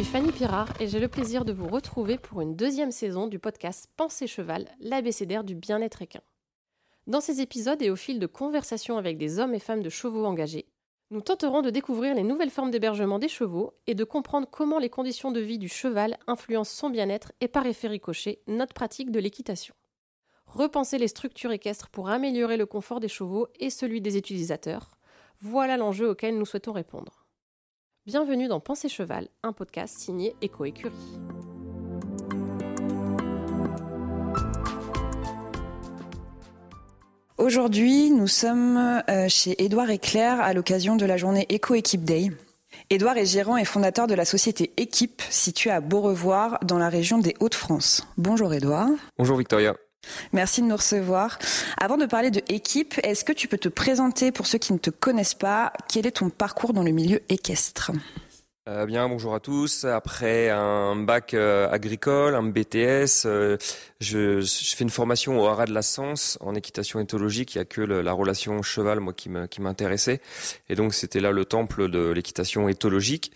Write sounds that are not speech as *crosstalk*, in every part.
Suis Fanny Pirard et j'ai le plaisir de vous retrouver pour une deuxième saison du podcast Pensée Cheval, l'abécédaire du bien-être équin. Dans ces épisodes et au fil de conversations avec des hommes et femmes de chevaux engagés, nous tenterons de découvrir les nouvelles formes d'hébergement des chevaux et de comprendre comment les conditions de vie du cheval influencent son bien-être et par effet ricochet notre pratique de l'équitation. Repenser les structures équestres pour améliorer le confort des chevaux et celui des utilisateurs, voilà l'enjeu auquel nous souhaitons répondre. Bienvenue dans Pensée Cheval, un podcast signé Éco-Écurie. Aujourd'hui, nous sommes euh, chez Édouard et Claire à l'occasion de la journée Eco-Équipe Day. Édouard est gérant et fondateur de la société Équipe, située à Beaurevoir, dans la région des Hauts-de-France. Bonjour Édouard. Bonjour Victoria. Merci de nous recevoir. Avant de parler de Équipe, est-ce que tu peux te présenter pour ceux qui ne te connaissent pas? Quel est ton parcours dans le milieu équestre? Euh, bien, bonjour à tous. Après un bac euh, agricole, un BTS, euh, je, fais une formation au Haras de la Sens en équitation éthologique. Il n'y a que la relation cheval, moi, qui m'intéressait. Et donc, c'était là le temple de l'équitation éthologique.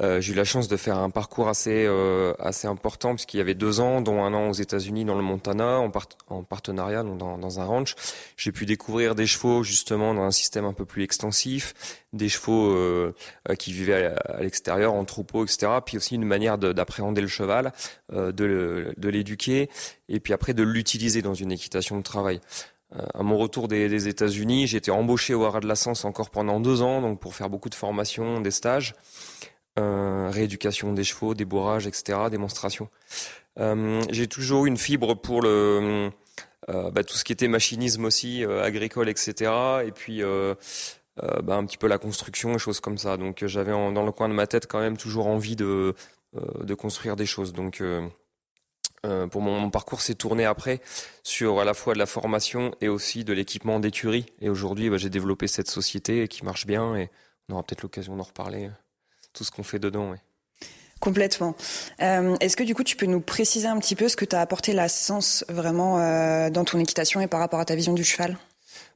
Euh, j'ai eu la chance de faire un parcours assez euh, assez important puisqu'il y avait deux ans, dont un an aux États-Unis dans le Montana, en, part, en partenariat donc dans, un ranch. J'ai pu découvrir des chevaux justement dans un système un peu plus extensif, des chevaux euh, qui vivaient à, l'extérieur en troupeau, etc. Puis aussi une manière d'appréhender le cheval, euh, de, l'éduquer et puis après de l'utiliser dans une équitation de travail. Euh, à mon retour des, des États-Unis, j'ai été embauché au Haras de la Sens encore pendant deux ans, donc pour faire beaucoup de formations, des stages euh, rééducation des chevaux, débourrage, etc., démonstration. Euh, j'ai toujours une fibre pour le euh, bah, tout ce qui était machinisme aussi, agricole, etc. Et puis bah, un petit peu la construction et choses comme ça. Donc j'avais dans le coin de ma tête quand même toujours envie de, construire des choses. Donc pour mon, mon parcours s'est tourné après sur à la fois de la formation et aussi de l'équipement d'écurie. Et aujourd'hui, bah, j'ai développé cette société qui marche bien et on aura peut-être l'occasion d'en reparler tout ce qu'on fait dedans. Ouais. Complètement. Euh, Est-ce que du coup tu peux nous préciser un petit peu ce que tu as apporté la sens vraiment euh, dans ton équitation et par rapport à ta vision du cheval?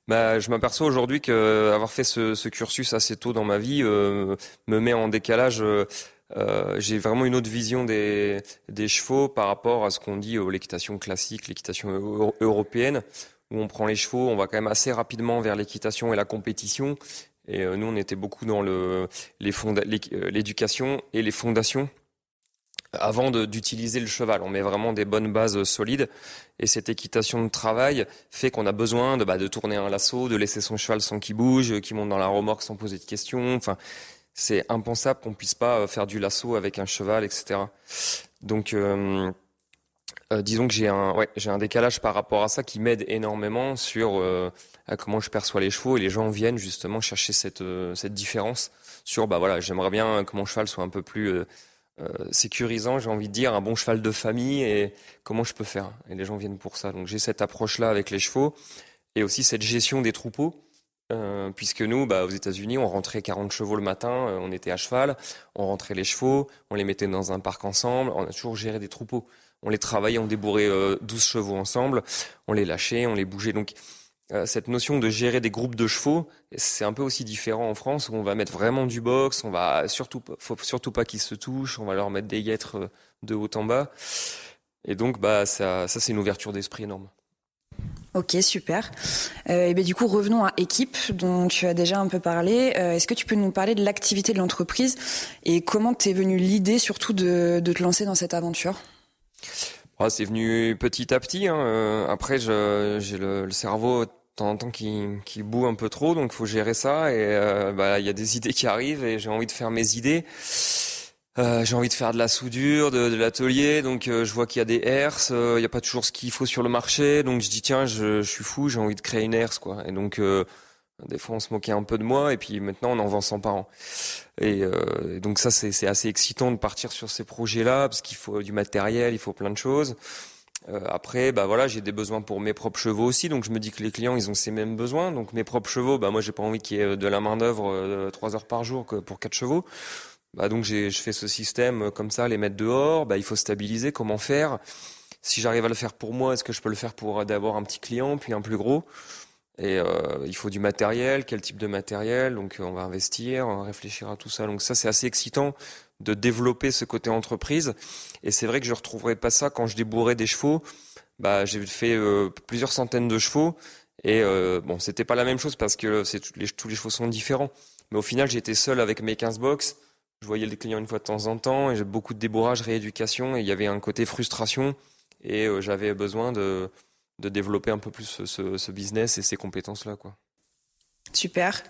Bah, je m'aperçois aujourd'hui que avoir fait ce, ce, cursus assez tôt dans ma vie euh, me met en décalage. Euh, J'ai vraiment une autre vision des, des chevaux par rapport à ce qu'on dit l'équitation classique, l'équitation européenne, où on prend les chevaux, on va quand même assez rapidement vers l'équitation et la compétition, et euh, nous, on était beaucoup dans le, euh, l'éducation et les fondations avant d'utiliser le cheval. On met vraiment des bonnes bases solides. Et cette équitation de travail fait qu'on a besoin de, bah, de tourner un lasso, de laisser son cheval sans qu'il bouge, qu'il monte dans la remorque sans poser de questions. Enfin, c'est impensable qu'on puisse pas euh, faire du lasso avec un cheval, etc. Donc, euh, euh, disons que j'ai un, ouais, un décalage par rapport à ça qui m'aide énormément sur euh, à comment je perçois les chevaux. Et les gens viennent justement chercher cette euh, cette différence sur bah voilà j'aimerais bien que mon cheval soit un peu plus euh, euh, sécurisant j'ai envie de dire un bon cheval de famille et comment je peux faire. Et les gens viennent pour ça. Donc j'ai cette approche là avec les chevaux et aussi cette gestion des troupeaux puisque nous, bah, aux États-Unis, on rentrait 40 chevaux le matin, on était à cheval, on rentrait les chevaux, on les mettait dans un parc ensemble, on a toujours géré des troupeaux. On les travaillait, on débourrait euh, 12 chevaux ensemble, on les lâchait, on les bougeait. Donc cette notion de gérer des groupes de chevaux, c'est un peu aussi différent en France où on va mettre vraiment du box, on va surtout faut surtout pas qu'ils se touchent, on va leur mettre des guêtres euh, de haut en bas. Et donc bah ça, ça c'est une ouverture d'esprit énorme. Ok, super. Euh, et bien du coup, revenons à équipe, dont tu as déjà un peu parlé. Euh, Est-ce que tu peux nous parler de l'activité de l'entreprise et comment t'es venue l'idée surtout de, de te lancer dans cette aventure? Ah, c'est venu petit à petit. Hein. Euh, après, j'ai le, le, cerveau temps en temps qui, boue un peu trop, donc faut gérer ça. Et euh, bah, il y a des idées qui arrivent et j'ai envie de faire mes idées. Euh, j'ai envie de faire de la soudure, de, de l'atelier, donc euh, je vois qu'il y a des herses, il n'y a pas toujours ce qu'il faut sur le marché, donc je dis tiens, je, je suis fou, j'ai envie de créer une herse, quoi. Et donc des fois, on se moquait un peu de moi, et puis maintenant, on en vend 100 par an. Et, euh, donc ça, c'est assez excitant de partir sur ces projets-là, parce qu'il faut du matériel, il faut plein de choses. Euh, après, bah voilà, j'ai des besoins pour mes propres chevaux aussi, donc je me dis que les clients, ils ont ces mêmes besoins. Donc mes propres chevaux, bah moi, j'ai pas envie qu'il y ait de la main d'œuvre euh, trois heures par jour que pour quatre chevaux. Bah donc je fais ce système comme ça, les mettre dehors. Bah il faut stabiliser. Comment faire? Si j'arrive à le faire pour moi, est-ce que je peux le faire pour d'abord un petit client, puis un plus gros? Et euh, il faut du matériel, quel type de matériel, donc on va investir, on va réfléchir à tout ça. Donc ça c'est assez excitant de développer ce côté entreprise. Et c'est vrai que je retrouverai pas ça quand je débourrais des chevaux. Bah, j'ai fait euh, plusieurs centaines de chevaux et euh, bon, c'était pas la même chose parce que c'est tous les, chevaux sont différents. Mais au final, j'étais seul avec mes 15 box. Je voyais les clients une fois de temps en temps et j'ai beaucoup de débourrage, rééducation et il y avait un côté frustration et euh, j'avais besoin de, de développer un peu plus ce, ce business et ces compétences-là, quoi. Super.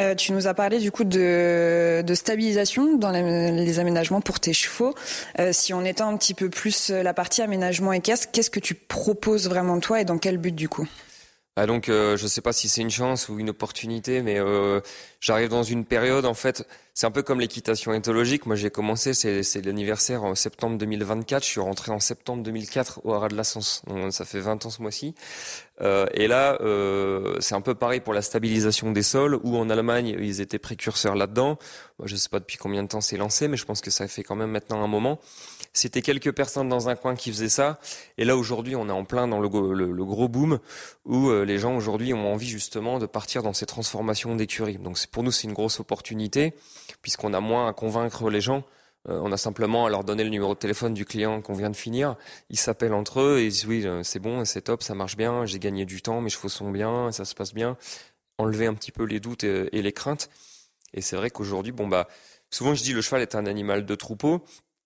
Euh, tu nous as parlé du coup de, stabilisation dans les, aménagements pour tes chevaux. Euh, si on étend un petit peu plus la partie aménagement équestre, qu'est-ce que tu proposes vraiment toi et dans quel but du coup? Ah donc euh, je ne sais pas si c'est une chance ou une opportunité, mais euh, j'arrive dans une période en fait, c'est un peu comme l'équitation éthologique. Moi j'ai commencé, c'est l'anniversaire en septembre 2024. Je suis rentré en septembre 2004 au Haras de la Sens. Donc, ça fait 20 ans ce mois-ci. Euh, et là, euh, c'est un peu pareil pour la stabilisation des sols, où en Allemagne ils étaient précurseurs là-dedans. Je ne sais pas depuis combien de temps c'est lancé, mais je pense que ça fait quand même maintenant un moment. C'était quelques personnes dans un coin qui faisaient ça. Et là, aujourd'hui, on est en plein dans le, le, gros boom où euh, les gens aujourd'hui ont envie justement de partir dans ces transformations d'écurie. Donc pour nous, c'est une grosse opportunité puisqu'on a moins à convaincre les gens. Euh, on a simplement à leur donner le numéro de téléphone du client qu'on vient de finir. Ils s'appellent entre eux et ils disent oui, euh, c'est bon, c'est top, ça marche bien, j'ai gagné du temps, mes chevaux sont bien, ça se passe bien. Enlever un petit peu les doutes et, les craintes. Et c'est vrai qu'aujourd'hui, bon bah, souvent je dis le cheval est un animal de troupeau.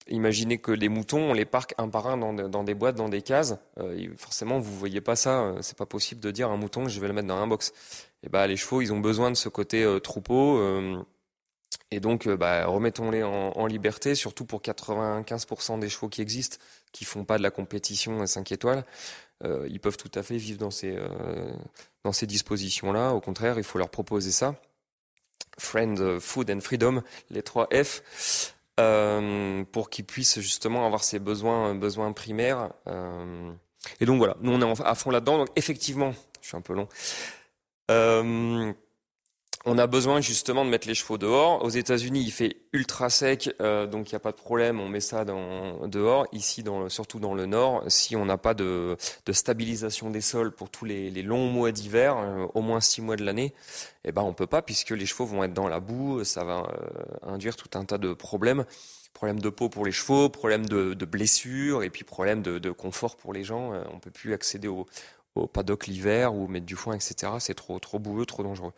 Imaginez que les moutons, on les parque un par un dans, des boîtes, dans des cases. Euh, forcément, vous voyez pas ça. C'est pas possible de dire un mouton, je vais le mettre dans un box. Et bah, les chevaux, ils ont besoin de ce côté troupeau. Et donc, bah, remettons-les en, liberté, surtout pour 95% des chevaux qui existent, qui font pas de la compétition 5 étoiles. ils peuvent tout à fait vivre dans ces, dans ces dispositions-là. Au contraire, il faut leur proposer ça. Friend, Food and Freedom, les trois F. Euh, pour qu'il puisse justement avoir ses besoins, besoins primaires. Euh, et donc voilà, nous on est à fond là-dedans. Donc effectivement, je suis un peu long. Euh, on a besoin justement de mettre les chevaux dehors. Aux États-Unis, il fait ultra sec, euh, donc il n'y a pas de problème. On met ça dans, dehors. Ici, dans, surtout dans le nord, si on n'a pas de, de, stabilisation des sols pour tous les, les longs mois d'hiver, euh, au moins six mois de l'année, eh ben on peut pas puisque les chevaux vont être dans la boue. Ça va euh, induire tout un tas de problèmes. Problème de peau pour les chevaux, problème de, de blessures et puis problème de, de, confort pour les gens. on peut plus accéder au, au paddock l'hiver ou mettre du foin, etc. C'est trop trop boueux, trop dangereux.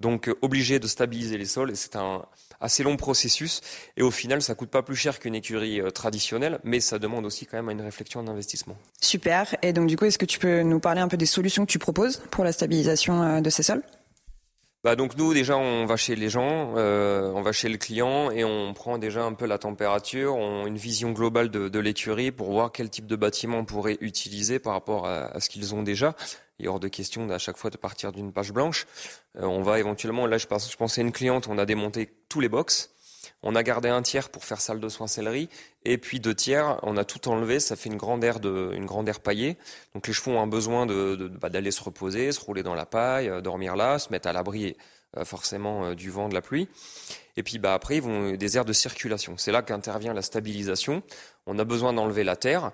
Donc euh, obligé de stabiliser les sols, et c'est un assez long processus. Et au final, ça coûte pas plus cher qu'une écurie euh, traditionnelle, mais ça demande aussi quand même une réflexion d'investissement. Super. Et donc du coup, est-ce que tu peux nous parler un peu des solutions que tu proposes pour la stabilisation euh, de ces sols? Bah donc nous déjà on va chez les gens, euh, on va chez le client et on prend déjà un peu la température, on une vision globale de, de l'écurie pour voir quel type de bâtiment on pourrait utiliser par rapport à, ce qu'ils ont déjà. Il est hors de question à chaque fois de partir d'une page blanche. Euh, on va éventuellement, là je, pense, je pensais à une cliente, on a démonté tous les box. On a gardé un tiers pour faire salle de soins sellerie, et puis deux tiers, on a tout enlevé. Ça fait une grande aire de, une grande aire paillée. Donc les chevaux ont un besoin de, de bah, d'aller se reposer, se rouler dans la paille, euh, dormir là, se mettre à l'abri euh, forcément euh, du vent, de la pluie. Et puis bah après, ils vont des aires de circulation. C'est là qu'intervient la stabilisation. On a besoin d'enlever la terre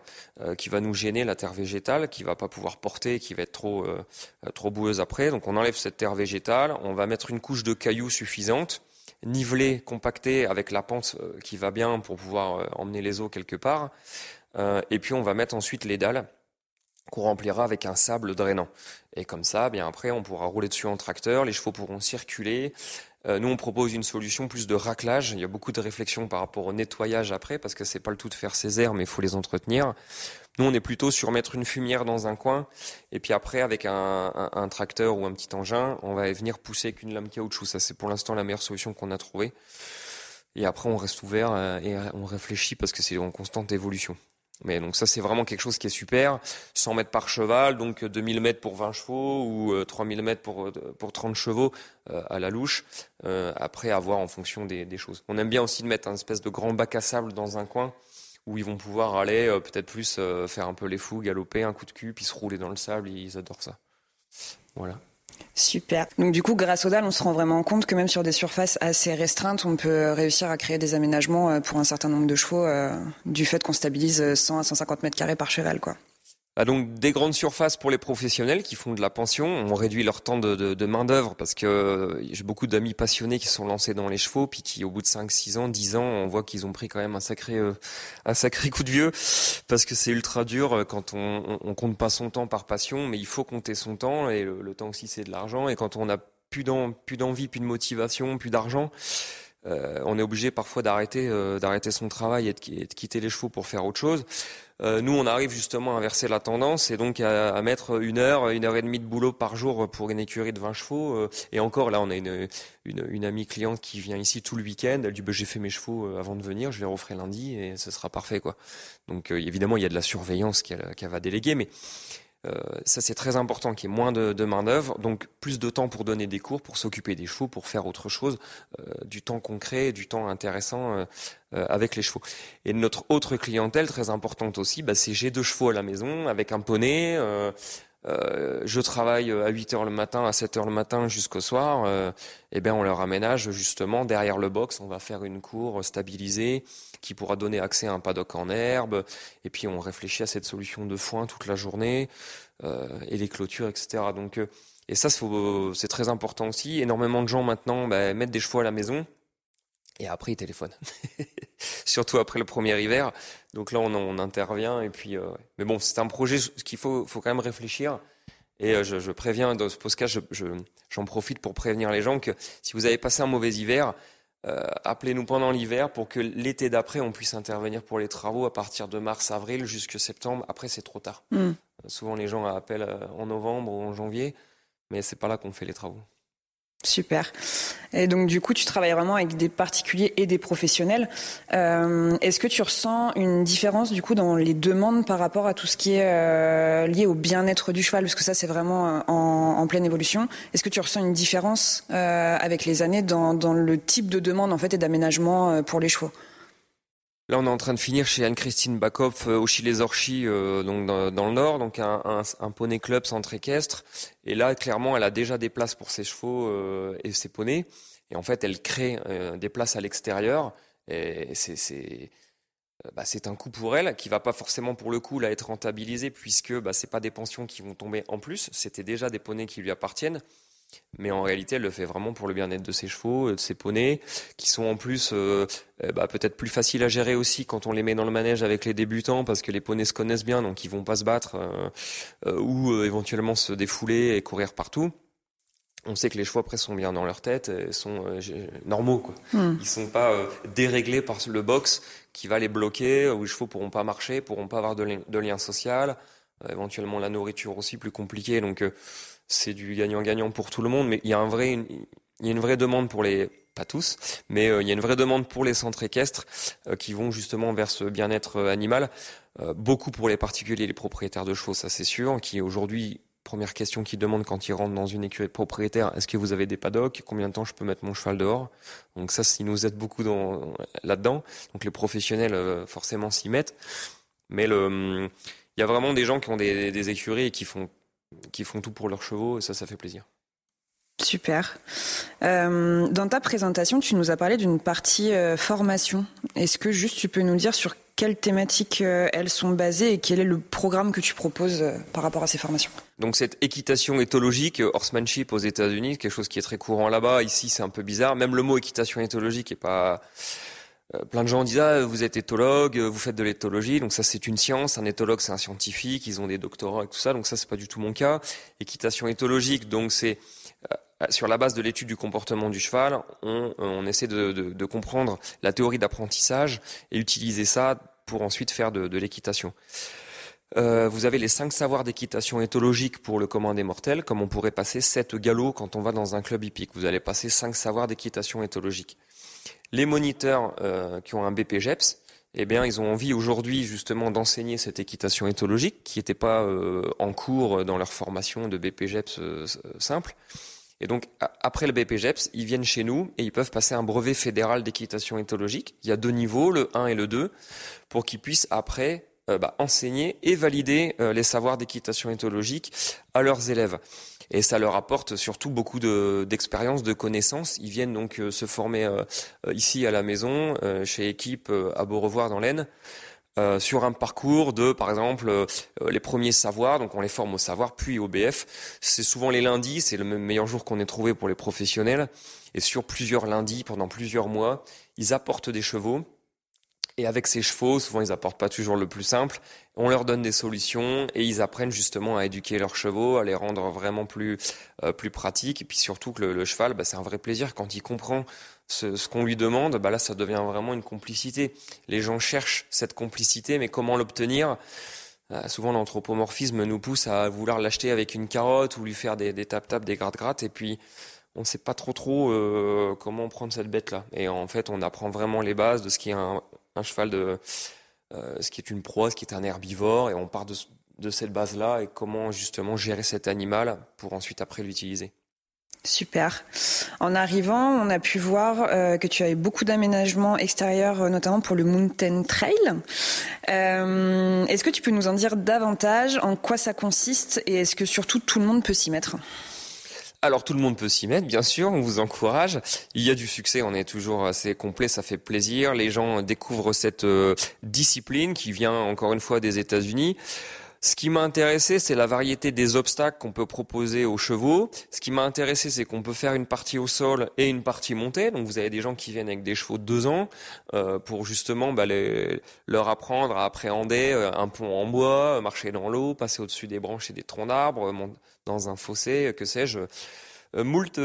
qui va nous gêner, la terre végétale, qui va pas pouvoir porter, qui va être trop trop boueuse après. Donc on enlève cette terre végétale. On va mettre une couche de cailloux suffisante nivelé, compacté avec la pente euh, qui va bien pour pouvoir euh, emmener les eaux quelque part. Euh, et puis on va mettre ensuite les dalles qu'on remplira avec un sable drainant. Et comme ça, bien après, on pourra rouler dessus en tracteur, les chevaux pourront circuler. nous, on propose une solution plus de raclage. Il y a beaucoup de réflexions par rapport au nettoyage après, parce que c'est pas le tout de faire ces airs, mais il faut les entretenir. Nous, on est plutôt sur mettre une fumière dans un coin, et puis après, avec un, tracteur ou un petit engin, on va venir pousser avec une lame caoutchouc. Ça, c'est pour l'instant la meilleure solution qu'on a trouvée. Et après, on reste ouvert euh, et on réfléchit parce que c'est en constante évolution. Mais donc ça, c'est vraiment quelque chose qui est super. 100 mètres par cheval, donc 2000 mètres pour 20 chevaux ou 3000 euh, mètres pour, euh, pour 30 chevaux à la louche. après, à voir en fonction des, des, choses. On aime bien aussi de mettre un espèce de grand bac à sable dans un coin où ils vont pouvoir aller euh, peut-être plus euh, faire un peu les fous, galoper, un coup de cul, puis se rouler dans le sable. Ils adorent ça. Voilà. Super. Donc du coup, grâce au DAL, on se rend vraiment compte que même sur des surfaces assez restreintes, on peut réussir à créer des aménagements euh, pour un certain nombre de chevaux du fait qu'on stabilise 100 à 150 mètres carrés par cheval, quoi. Ah, donc des grandes surfaces pour les professionnels qui font de la pension. On réduit leur temps de, de, de main d'œuvre parce que euh, j'ai beaucoup d'amis passionnés qui sont lancés dans les chevaux, puis qui au bout de 5, 6 ans, 10 ans, on voit qu'ils ont pris quand même un sacré euh, un sacré coup de vieux parce que c'est ultra dur euh, quand on, on, compte pas son temps par passion, mais il faut compter son temps et le, temps aussi c'est de l'argent. Et quand on a plus d'envie, plus de motivation, plus d'argent, euh, on est obligé parfois d'arrêter euh, son travail et de, quitter les chevaux pour faire autre chose. Euh, nous, on arrive justement à inverser la tendance et donc à, mettre une heure, une heure et demie de boulot par jour pour une écurie de 20 chevaux. et encore, là, on a une, amie cliente qui vient ici tout le week-end. Elle dit bah, j'ai fait mes chevaux avant de venir, je les referai lundi et ce sera parfait, quoi. Donc évidemment, il y a de la surveillance qu'elle va déléguer, mais ça, c'est très important qu'il y ait moins de, de main-d'œuvre, donc plus de temps pour donner des cours, pour s'occuper des chevaux, pour faire autre chose, euh, du temps concret, du temps intéressant euh, avec les chevaux. Et notre autre clientèle très importante aussi, bah, c'est j'ai deux chevaux à la maison avec un poney. Euh, je travaille à 8 heures le matin, à 7 heures le matin jusqu'au soir, euh, eh bien on leur aménage justement derrière le box, on va faire une cour stabilisée qui pourra donner accès à un paddock en herbe, et puis on réfléchit à cette solution de foin toute la journée, euh, et les clôtures, etc. Donc, euh, et ça c'est très important aussi. Énormément de gens maintenant bah, mettent des chevaux à la maison, et après, ils téléphonent. *laughs* Surtout après le premier hiver. Donc là, on, on intervient. Et puis, euh, mais bon, c'est un projet qu'il faut, faut quand même réfléchir. Et euh, je, je, préviens dans ce podcast, j'en profite pour prévenir les gens que si vous avez passé un mauvais hiver, euh, appelez-nous pendant l'hiver pour que l'été d'après, on puisse intervenir pour les travaux à partir de mars, avril jusqu'à septembre. Après, c'est trop tard. Mm. souvent, les gens appellent en novembre ou en janvier, mais c'est pas là qu'on fait les travaux. Super. Et donc du coup, tu travailles vraiment avec des particuliers et des professionnels. Euh, Est-ce que tu ressens une différence du coup dans les demandes par rapport à tout ce qui est euh, lié au bien-être du cheval? Parce que ça, c'est vraiment euh, en, pleine évolution. Est-ce que tu ressens une différence euh, avec les années dans, dans, le type de demande en fait et d'aménagement euh, pour les chevaux? Là, on est en train de finir chez Anne-Christine Backhoff euh, au Chilles-Orchy, euh, donc dans, le nord, donc un, poney club centre équestre. Et là, clairement, elle a déjà des places pour ses chevaux euh, et ses poneys. Et en fait, elle crée des places à l'extérieur. Et c'est bah, un coût pour elle qui va pas forcément pour le coup là être rentabilisé puisque bah, c'est pas des pensions qui vont tomber en plus. C'était déjà des poneys qui lui appartiennent. Mais en réalité, elle le fait vraiment pour le bien-être de ses chevaux, de ses poneys, qui sont en plus euh, eh bah, peut-être plus faciles à gérer aussi quand on les met dans le manège avec les débutants, parce que les poneys se connaissent bien, donc ils vont pas se battre euh, euh, ou éventuellement se défouler et courir partout. On sait que les chevaux après sont bien dans leur tête, et sont normaux quoi. Hmm. Ils sont pas déréglés par le box qui va les bloquer, où les chevaux pourront pas marcher, pourront pas avoir de, li de lien social, éventuellement la nourriture aussi plus compliquée, donc c'est du gagnant-gagnant pour tout le monde, mais il y a un vrai, une, il y a une vraie demande pour les, pas tous, mais euh, il y a une vraie demande pour les centres équestres euh, qui vont justement vers ce bien-être euh, animal. beaucoup pour les particuliers, les propriétaires de chevaux, ça c'est sûr, qui aujourd'hui première question qu'ils demandent quand ils rentrent dans une écurie de propriétaire, est-ce que vous avez des paddocks? Combien de temps je peux mettre mon cheval dehors? Donc ça, ça nous aide beaucoup dans, là-dedans. Donc les professionnels, forcément, s'y mettent. Mais le, il y a vraiment des gens qui ont des écuries et qui font qui font tout pour leurs chevaux et ça, ça fait plaisir. Super. Euh, dans ta présentation, tu nous as parlé d'une partie euh, formation. Est-ce que juste tu peux nous dire sur quelles thématiques euh, elles sont basées et quel est le programme que tu proposes par rapport à ces formations? Donc cette équitation éthologique, horsemanship aux États-Unis, quelque chose qui est très courant là-bas. Ici, c'est un peu bizarre. Même le mot équitation éthologique est pas plein de gens disent ah vous êtes éthologue, vous faites de l'éthologie, donc ça c'est une science. Un éthologue c'est un scientifique, ils ont des doctorats et tout ça, donc ça c'est pas du tout mon cas. Équitation éthologique, donc c'est euh, sur la base de l'étude du comportement du cheval, on, essaie de, comprendre la théorie d'apprentissage et utiliser ça pour ensuite faire de, l'équitation. Euh, vous avez les cinq savoirs d'équitation éthologique pour le commun des mortels, comme on pourrait passer sept galops quand on va dans un club hippique. Vous allez passer cinq savoirs d'équitation éthologique. Les moniteurs euh, qui ont un BPGEPS, eh bien, ils ont envie aujourd'hui justement d'enseigner cette équitation éthologique qui n'était pas euh, en cours dans leur formation de BPGEPS euh, simple. Et donc, après le BPGEPS, ils viennent chez nous et ils peuvent passer un brevet fédéral d'équitation éthologique. Il y a deux niveaux, le 1 et le 2, pour qu'ils puissent après bah, enseigner et valider les savoirs d'équitation éthologique à leurs élèves et ça leur apporte surtout beaucoup d'expérience, de, connaissances. Ils viennent donc euh, se former euh, ici à la maison, euh, chez Équipe à Beaurevoir dans l'Aisne. euh, sur un parcours de, par exemple, euh, les premiers savoirs, donc on les forme au savoir, puis au BF. C'est souvent les lundis, c'est le meilleur jour qu'on ait trouvé pour les professionnels. Et sur plusieurs lundis, pendant plusieurs mois, ils apportent des chevaux. Et avec ces chevaux, souvent ils apportent pas toujours le plus simple, on leur donne des solutions et ils apprennent justement à éduquer leurs chevaux, à les rendre vraiment plus euh, plus pratiques. Et puis surtout que le, cheval, bah, c'est un vrai plaisir quand il comprend ce, qu'on lui demande. Bah là, ça devient vraiment une complicité. Les gens cherchent cette complicité, mais comment l'obtenir? Euh, Souvent, l'anthropomorphisme nous pousse à vouloir l'acheter avec une carotte ou lui faire des, tap-tap, des gratte-gratte, et puis on ne sait pas trop trop euh, comment prendre cette bête-là. Et en fait, on apprend vraiment les bases de ce qui est un, cheval de ce qui est une proie, ce qui est un herbivore, et on part de, cette base-là et comment justement gérer cet animal pour ensuite après l'utiliser. Super. En arrivant, on a pu voir euh, que tu avais beaucoup d'aménagements extérieurs, euh, notamment pour le Mountain Trail. est-ce que tu peux nous en dire davantage en quoi ça consiste et est-ce que surtout tout le monde peut s'y mettre? Alors tout le monde peut s'y mettre, bien sûr, on vous encourage. Il y a du succès, on est toujours assez complet, ça fait plaisir. Les gens découvrent cette euh, discipline qui vient encore une fois des États-Unis. Ce qui m'a intéressé, c'est la variété des obstacles qu'on peut proposer aux chevaux. Ce qui m'a intéressé, c'est qu'on peut faire une partie au sol et une partie montée. Donc vous avez des gens qui viennent avec des chevaux de deux ans euh, pour justement bah, leur apprendre à appréhender euh, un pont en bois, marcher dans l'eau, passer au-dessus des branches et des troncs d'arbres, dans un fossé, que sais-je. Euh, moult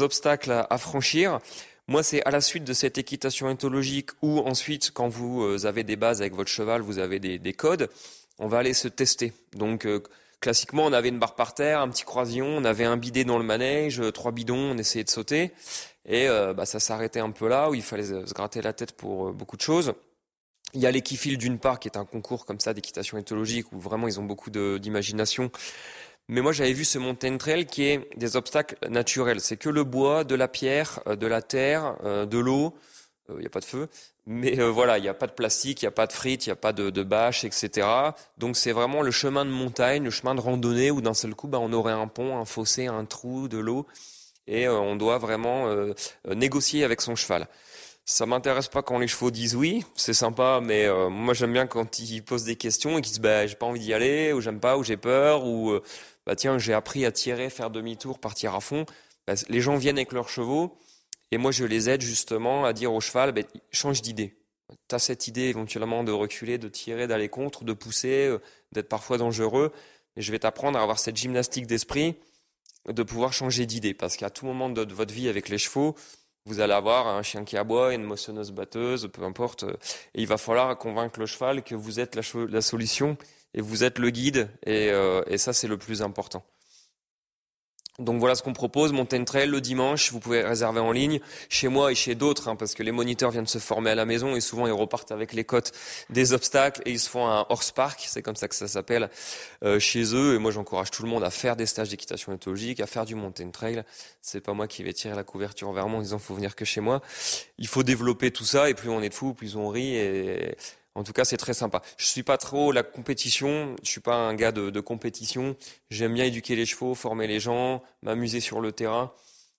obstacles à, franchir. Moi, c'est à la suite de cette équitation éthologique ou ensuite, quand vous avez des bases avec votre cheval, vous avez des codes on va aller se tester. Donc euh, classiquement, on avait une barre par terre, un petit croisillon, on avait un bidet dans le manège, euh, trois bidons, on essayait de sauter. Et euh, bah, ça s'arrêtait un peu là, où il fallait se gratter la tête pour beaucoup de choses. Il y a l'équifile d'une part, qui est un concours comme ça d'équitation éthologique, où vraiment ils ont beaucoup d'imagination. Mais moi, j'avais vu ce mountain trail qui est des obstacles naturels. C'est que le bois, de la pierre, de la terre, de l'eau. Il n'y a pas de feu. Mais euh, voilà, il n'y a pas de plastique, il n'y a pas de frites, il n'y a pas de, de bâches, etc. Donc c'est vraiment le chemin de montagne, le chemin de randonnée où d'un seul coup, bah, on aurait un pont, un fossé, un trou, de l'eau, et euh, on doit vraiment euh, négocier avec son cheval. Ça m'intéresse pas quand les chevaux disent oui, c'est sympa, mais moi j'aime bien quand ils posent des questions et qu'ils disent bah j'ai pas envie d'y aller, ou j'aime pas, ou j'ai peur, ou bah tiens j'ai appris à tirer, faire demi-tour, partir à fond. Bah, les gens viennent avec leurs chevaux et moi, je les aide justement à dire au cheval, ben, change d'idée. Tu as cette idée éventuellement de reculer, de tirer, d'aller contre, de pousser, euh, d'être parfois dangereux. Et je vais t'apprendre à avoir cette gymnastique d'esprit, de pouvoir changer d'idée. Parce qu'à tout moment de, votre vie avec les chevaux, vous allez avoir un chien qui aboie, une moissonneuse batteuse, peu importe. Et il va falloir convaincre le cheval que vous êtes la, solution et vous êtes le guide. et euh, ça, c'est le plus important. Donc voilà ce qu'on propose, Mountain Trail le dimanche, vous pouvez réserver en ligne, chez moi et chez d'autres, hein, parce que les moniteurs viennent se former à la maison et souvent ils repartent avec les cotes des obstacles et ils se font un horse park, c'est comme ça que ça s'appelle, euh, chez eux. Et moi j'encourage tout le monde à faire des stages d'équitation éthologique, à faire du Mountain Trail. C'est pas moi qui vais tirer la couverture vers moi en disant faut venir que chez moi. Il faut développer tout ça et plus on est de fous, plus on rit et en tout cas, c'est très sympa. Je suis pas trop la compétition. Je suis pas un gars de, compétition. J'aime bien éduquer les chevaux, former les gens, m'amuser sur le terrain.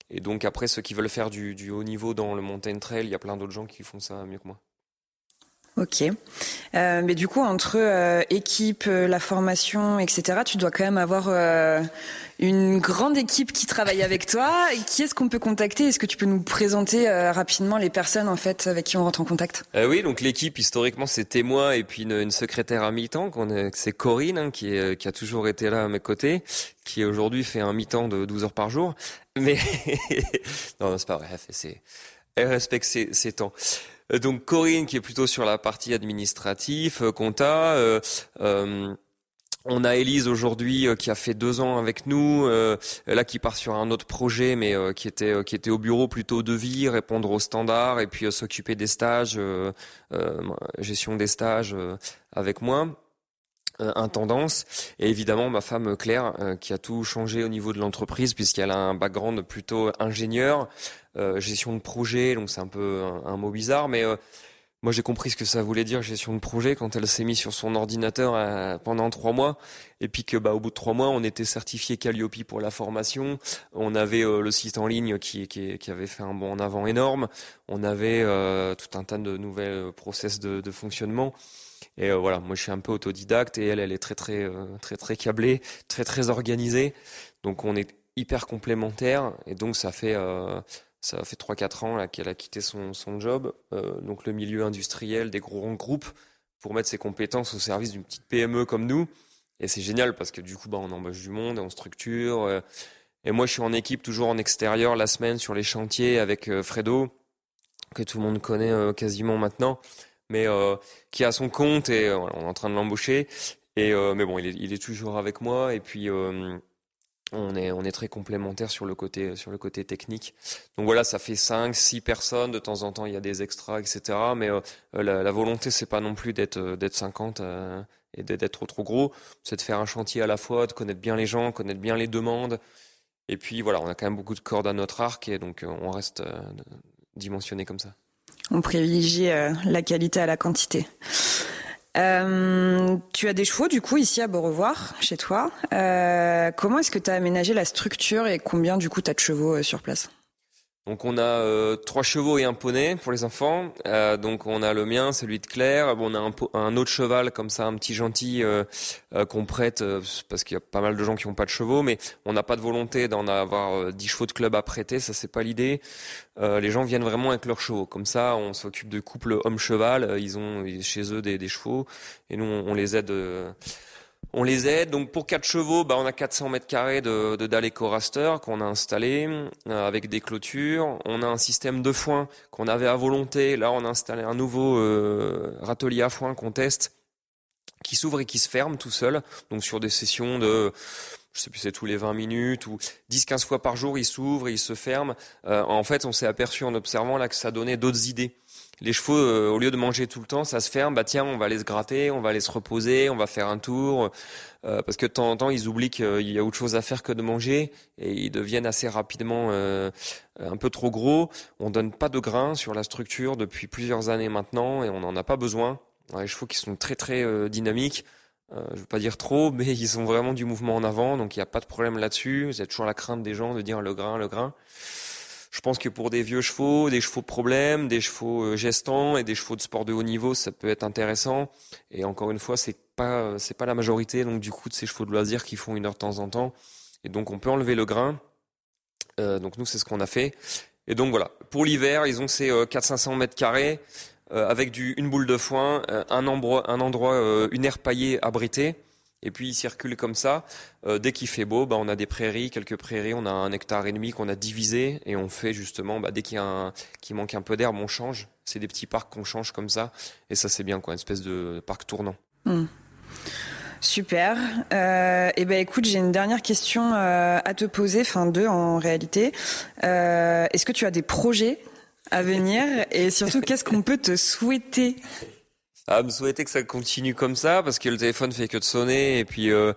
Et donc après, ceux qui veulent faire du, du haut niveau dans le mountain trail, il y a plein d'autres gens qui font ça mieux que moi. Ok. Euh, mais du coup, entre euh, équipe, euh, la formation, etc., tu dois quand même avoir une grande équipe qui travaille avec toi. Qui est-ce qu'on peut contacter? Est-ce que tu peux nous présenter rapidement les personnes en fait avec qui on rentre en contact? Oui, donc l'équipe historiquement c'était moi et puis une, secrétaire à mi-temps, c'est Corinne hein, qui, est, qui a toujours été là à mes côtés, qui aujourd'hui fait un mi-temps de 12 heures par jour. Mais *laughs* non, c'est pas vrai. Elle respecte ses, ses temps. Euh, donc Corinne qui est plutôt sur la partie administrative, euh, compta. Euh, on a Elise aujourd'hui qui a fait deux ans avec nous, là qui part sur un autre projet, mais qui était qui était au bureau plutôt de vie, répondre aux standards et puis s'occuper des stages, gestion des stages avec moi. Euh, intendance et évidemment ma femme Claire euh, qui a tout changé au niveau de l'entreprise puisqu'elle a un background plutôt ingénieur, euh, gestion de projet, donc c'est un peu un, mot bizarre, mais moi, j'ai compris ce que ça voulait dire gestion de projet quand elle s'est mise sur son ordinateur euh, pendant trois mois, et puis que bah au bout de trois mois, on était certifié Calliope pour la formation. On avait euh, le site en ligne qui, qui, avait fait un bond en avant énorme. On avait euh, tout un tas de nouvelles process de, de fonctionnement. Et voilà, moi je suis un peu autodidacte et elle, elle est très très très très câblée, très très organisée. Donc on est hyper complémentaires et donc ça fait ça fait 3-4 ans qu'elle a quitté son, son job, euh, donc le milieu industriel des gros groupes, pour mettre ses compétences au service d'une petite PME comme nous. Et c'est génial parce que du coup, bah, on embauche du monde, on structure. Euh, et moi, je suis en équipe, toujours en extérieur, la semaine sur les chantiers avec euh, Fredo, que tout le monde connaît quasiment maintenant, mais qui a son compte et on est en train de l'embaucher. Et mais bon, il est, il est, toujours avec moi. Et puis on est, on est très complémentaires sur le côté, sur le côté technique. Donc voilà, ça fait 5, 6 personnes. De temps en temps, il y a des extras, etc. Mais euh, la, la, volonté, c'est pas non plus d'être, euh, d'être 50 euh, et d'être trop gros. C'est de faire un chantier à la fois, de connaître bien les gens, connaître bien les demandes. Et puis voilà, on a quand même beaucoup de cordes à notre arc et donc on reste dimensionné comme ça. On privilégie la qualité à la quantité. Euh, tu as des chevaux du coup ici à Beaurevoir, chez toi. Euh, comment est-ce que tu as aménagé la structure et combien du coup tu as de chevaux euh, sur place? Donc on a euh, trois chevaux et un poney pour les enfants. Euh, donc on a le mien, celui de Claire. Bon, on a un, autre cheval comme ça, un petit gentil euh, qu'on prête parce qu'il y a pas mal de gens qui n'ont pas de chevaux, mais on n'a pas de volonté d'en avoir dix chevaux de club à prêter. Ça c'est pas l'idée. les gens viennent vraiment avec leurs chevaux. Comme ça, on s'occupe de couple homme-cheval. Ils ont chez eux des, chevaux et nous on les aide on les aide. Donc pour quatre chevaux, bah, on a 400 mètres carrés de, de dalle éco-raster qu'on a installé euh, avec des clôtures. On a un système de foin qu'on avait à volonté. Là, on a installé un nouveau euh, râtelier à foin qu'on teste qui s'ouvre et qui se ferme tout seul. Donc sur des sessions de je sais plus c'est tous les 20 minutes ou 10-15 fois par jour, il s'ouvre il se ferme. Euh, en fait, on s'est aperçu en observant là que ça donnait d'autres idées les chevaux, euh, au lieu de manger tout le temps, ça se ferme. Bah tiens, on va aller se gratter, on va aller se reposer, on va faire un tour. Euh, parce que de temps en temps, ils oublient qu'il y a autre chose à faire que de manger et ils deviennent assez rapidement euh, un peu trop gros. On donne pas de grains sur la structure depuis plusieurs années maintenant et on n'en a pas besoin. les chevaux qui sont très très dynamiques. Je veux pas dire trop, mais *laughs* ils ont vraiment du mouvement en avant, donc il n'y a pas de problème là-dessus. A toujours la crainte des gens de dire le grain, le grain. Je pense que pour des vieux chevaux, des chevaux de problème, des chevaux euh, gestants et des chevaux de sport de haut niveau, ça peut être intéressant. Et encore une fois, c'est pas c'est pas la majorité donc du coup de ces chevaux de loisirs qui font une heure de temps en temps. Et donc on peut enlever le grain. Euh, donc nous c'est ce qu'on a fait. Et donc voilà, pour l'hiver, ils ont ces 400-500 euh, mètres carrés avec du une boule de foin, un endroit un endroit une aire paillée abritée et puis il circule comme ça. Euh, dès qu'il fait beau, bah, on a des prairies, quelques prairies, on a un hectare et demi qu'on a divisé et on fait justement, bah, dès qu'il manque un peu d'herbe, on change. C'est des petits parcs qu'on change comme ça. Et ça c'est bien, quoi, une espèce de parc tournant. Hmm. Super. Euh, et eh ben écoute, j'ai une dernière question euh, à te poser, enfin deux en réalité. Euh, est-ce que tu as des projets à venir et surtout qu'est-ce qu'on peut te souhaiter? À me souhaiter que ça continue comme ça parce que le téléphone fait que de sonner et puis euh,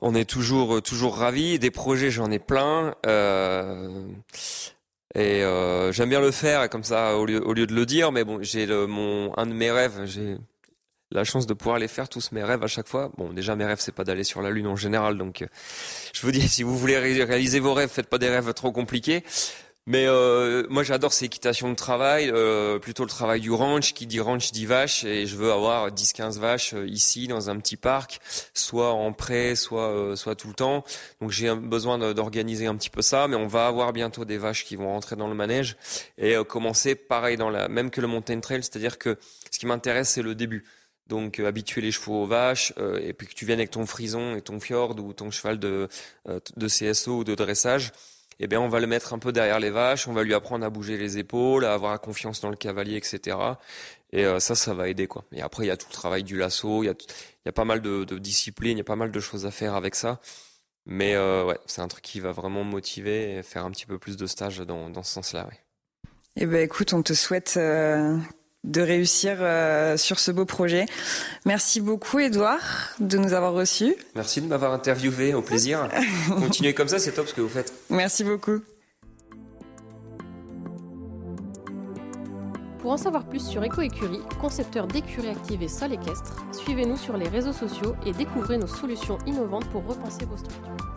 on est toujours euh, toujours ravis. Des projets, j'en ai plein. Euh, et j'aime bien le faire comme ça au lieu, au lieu de le dire. Mais bon, j'ai mon un de mes rêves. J'ai la chance de pouvoir les faire tous mes rêves à chaque fois. Bon, déjà mes rêves c'est pas d'aller sur la lune en général, donc je vous dis *laughs* si vous voulez réaliser vos rêves, faites pas des rêves trop compliqués. Mais euh, moi j'adore ces équitations de travail, euh, plutôt le travail du ranch, qui dit ranch dit vache, et je veux avoir 10-15 vaches euh, ici dans un petit parc, soit en prêt, soit euh, soit tout le temps. Donc j'ai besoin d'organiser un petit peu ça, mais on va avoir bientôt des vaches qui vont rentrer dans le manège et commencer pareil dans la même que le mountain trail, c'est-à-dire que ce qui m'intéresse c'est le début. Donc habituer les chevaux aux vaches, et puis que tu viennes avec ton frison et ton fjord ou ton cheval de, de CSO ou de dressage, eh bien, on va le mettre un peu derrière les vaches, on va lui apprendre à bouger les épaules, à avoir confiance dans le cavalier, etc. Et euh, ça, ça va aider, quoi. Et après, il y a tout le travail du lasso, il y a, il a pas mal de, de disciplines, il y a pas mal de choses à faire avec ça. Mais euh, ouais, c'est un truc qui va vraiment me motiver et faire un petit peu plus de stages dans, dans ce sens-là. Eh ben, écoute, on te souhaite euh, de réussir euh, sur ce beau projet. Merci beaucoup, Edouard, de nous avoir reçus. Merci de m'avoir interviewé, au plaisir. *laughs* Continuez comme ça, c'est top ce que vous faites. Merci beaucoup. Pour en savoir plus sur EcoÉcurie, concepteur d'écuries actives et sol équestre, suivez-nous sur les réseaux sociaux et découvrez nos solutions innovantes pour repenser vos structures.